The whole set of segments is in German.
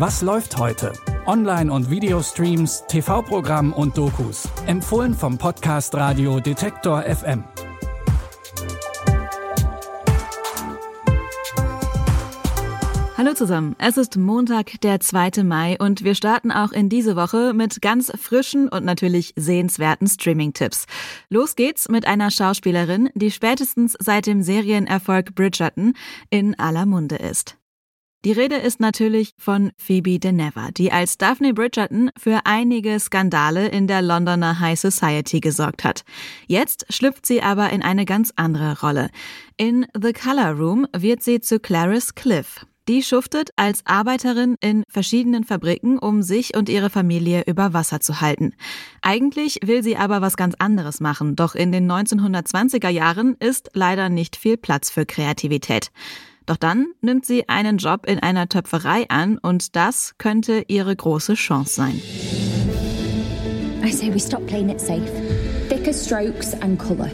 Was läuft heute? Online- und Videostreams, TV-Programm und Dokus. Empfohlen vom Podcast Radio Detektor FM. Hallo zusammen, es ist Montag, der 2. Mai und wir starten auch in diese Woche mit ganz frischen und natürlich sehenswerten Streaming-Tipps. Los geht's mit einer Schauspielerin, die spätestens seit dem Serienerfolg Bridgerton in aller Munde ist. Die Rede ist natürlich von Phoebe de Never, die als Daphne Bridgerton für einige Skandale in der Londoner High Society gesorgt hat. Jetzt schlüpft sie aber in eine ganz andere Rolle. In The Color Room wird sie zu Clarice Cliff, die schuftet als Arbeiterin in verschiedenen Fabriken, um sich und ihre Familie über Wasser zu halten. Eigentlich will sie aber was ganz anderes machen, doch in den 1920er Jahren ist leider nicht viel Platz für Kreativität. Doch dann nimmt sie einen Job in einer Töpferei an und das könnte ihre große Chance sein. I say we stop playing it safe. Thicker strokes and colour.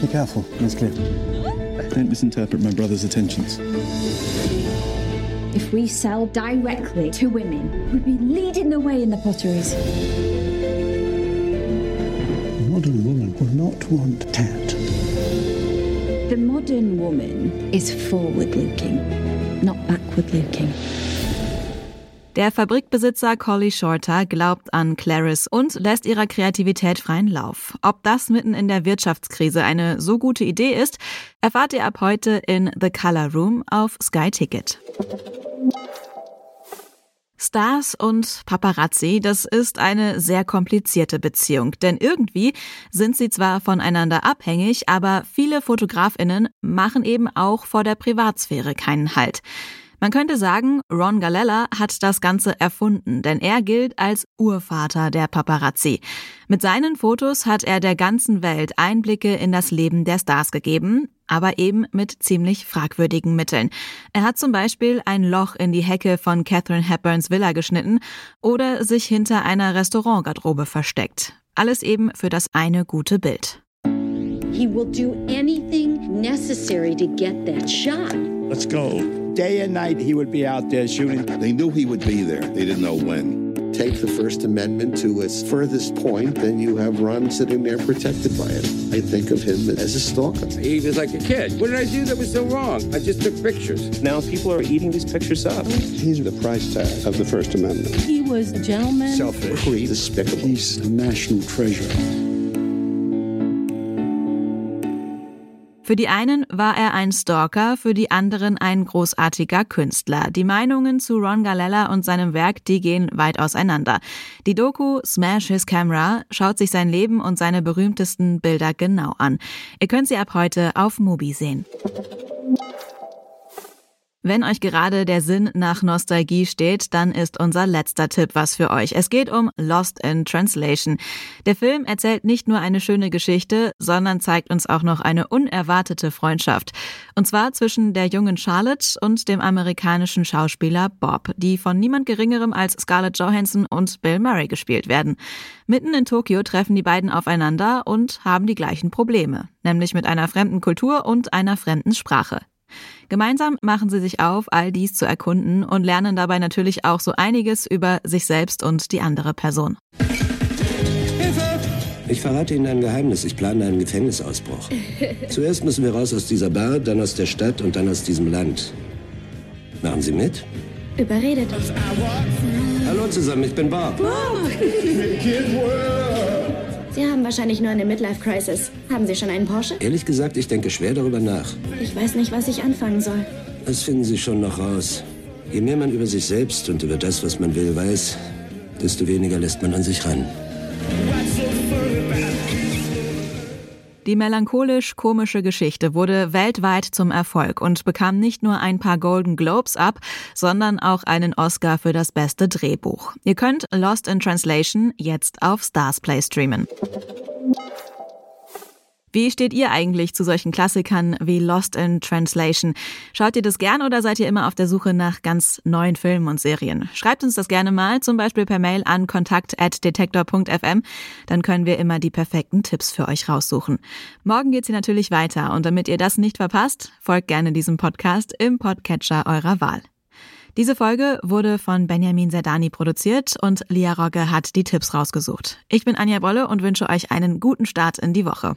Be careful, Miss Cliff. Don't misinterpret my brother's attentions. If we sell directly to women, we'd be leading the way in the potteries. A modern woman will not want tat. The modern woman is forward looking, not backward looking. Der Fabrikbesitzer Collie Shorter glaubt an Clarice und lässt ihrer Kreativität freien Lauf. Ob das mitten in der Wirtschaftskrise eine so gute Idee ist, erfahrt ihr ab heute in The Color Room auf Sky Ticket. Stars und Paparazzi, das ist eine sehr komplizierte Beziehung, denn irgendwie sind sie zwar voneinander abhängig, aber viele Fotografinnen machen eben auch vor der Privatsphäre keinen Halt. Man könnte sagen, Ron Galella hat das Ganze erfunden, denn er gilt als Urvater der Paparazzi. Mit seinen Fotos hat er der ganzen Welt Einblicke in das Leben der Stars gegeben, aber eben mit ziemlich fragwürdigen Mitteln. Er hat zum Beispiel ein Loch in die Hecke von Catherine Hepburns Villa geschnitten oder sich hinter einer Restaurantgarderobe versteckt. Alles eben für das eine gute Bild. He will do anything necessary to get that shot. Let's go. Day and night he would be out there shooting. They knew he would be there. They didn't know when. Take the First Amendment to its furthest point, then you have Ron sitting there protected by it. I think of him as a stalker. He was like a kid. What did I do that was so wrong? I just took pictures. Now people are eating these pictures up. He's the price tag of the First Amendment. He was a gentleman. Selfish. Despicable. He's a national treasure. Für die einen war er ein Stalker, für die anderen ein großartiger Künstler. Die Meinungen zu Ron Galella und seinem Werk, die gehen weit auseinander. Die Doku Smash His Camera schaut sich sein Leben und seine berühmtesten Bilder genau an. Ihr könnt sie ab heute auf Mubi sehen. Wenn euch gerade der Sinn nach Nostalgie steht, dann ist unser letzter Tipp was für euch. Es geht um Lost in Translation. Der Film erzählt nicht nur eine schöne Geschichte, sondern zeigt uns auch noch eine unerwartete Freundschaft. Und zwar zwischen der jungen Charlotte und dem amerikanischen Schauspieler Bob, die von niemand geringerem als Scarlett Johansson und Bill Murray gespielt werden. Mitten in Tokio treffen die beiden aufeinander und haben die gleichen Probleme, nämlich mit einer fremden Kultur und einer fremden Sprache. Gemeinsam machen sie sich auf, all dies zu erkunden und lernen dabei natürlich auch so einiges über sich selbst und die andere Person. Ich verrate Ihnen ein Geheimnis. Ich plane einen Gefängnisausbruch. Zuerst müssen wir raus aus dieser Bar, dann aus der Stadt und dann aus diesem Land. Machen Sie mit? Überredet. Hallo zusammen, ich bin Bob. Bob! Sie haben wahrscheinlich nur eine Midlife-Crisis. Haben Sie schon einen Porsche? Ehrlich gesagt, ich denke schwer darüber nach. Ich weiß nicht, was ich anfangen soll. Das finden Sie schon noch raus. Je mehr man über sich selbst und über das, was man will, weiß, desto weniger lässt man an sich ran. Die melancholisch-komische Geschichte wurde weltweit zum Erfolg und bekam nicht nur ein paar Golden Globes ab, sondern auch einen Oscar für das beste Drehbuch. Ihr könnt Lost in Translation jetzt auf Starsplay streamen. Wie steht ihr eigentlich zu solchen Klassikern wie Lost in Translation? Schaut ihr das gern oder seid ihr immer auf der Suche nach ganz neuen Filmen und Serien? Schreibt uns das gerne mal, zum Beispiel per Mail an kontakt.detektor.fm. Dann können wir immer die perfekten Tipps für euch raussuchen. Morgen geht's hier natürlich weiter und damit ihr das nicht verpasst, folgt gerne diesem Podcast im Podcatcher eurer Wahl. Diese Folge wurde von Benjamin Zerdani produziert und Lia Rogge hat die Tipps rausgesucht. Ich bin Anja Bolle und wünsche euch einen guten Start in die Woche.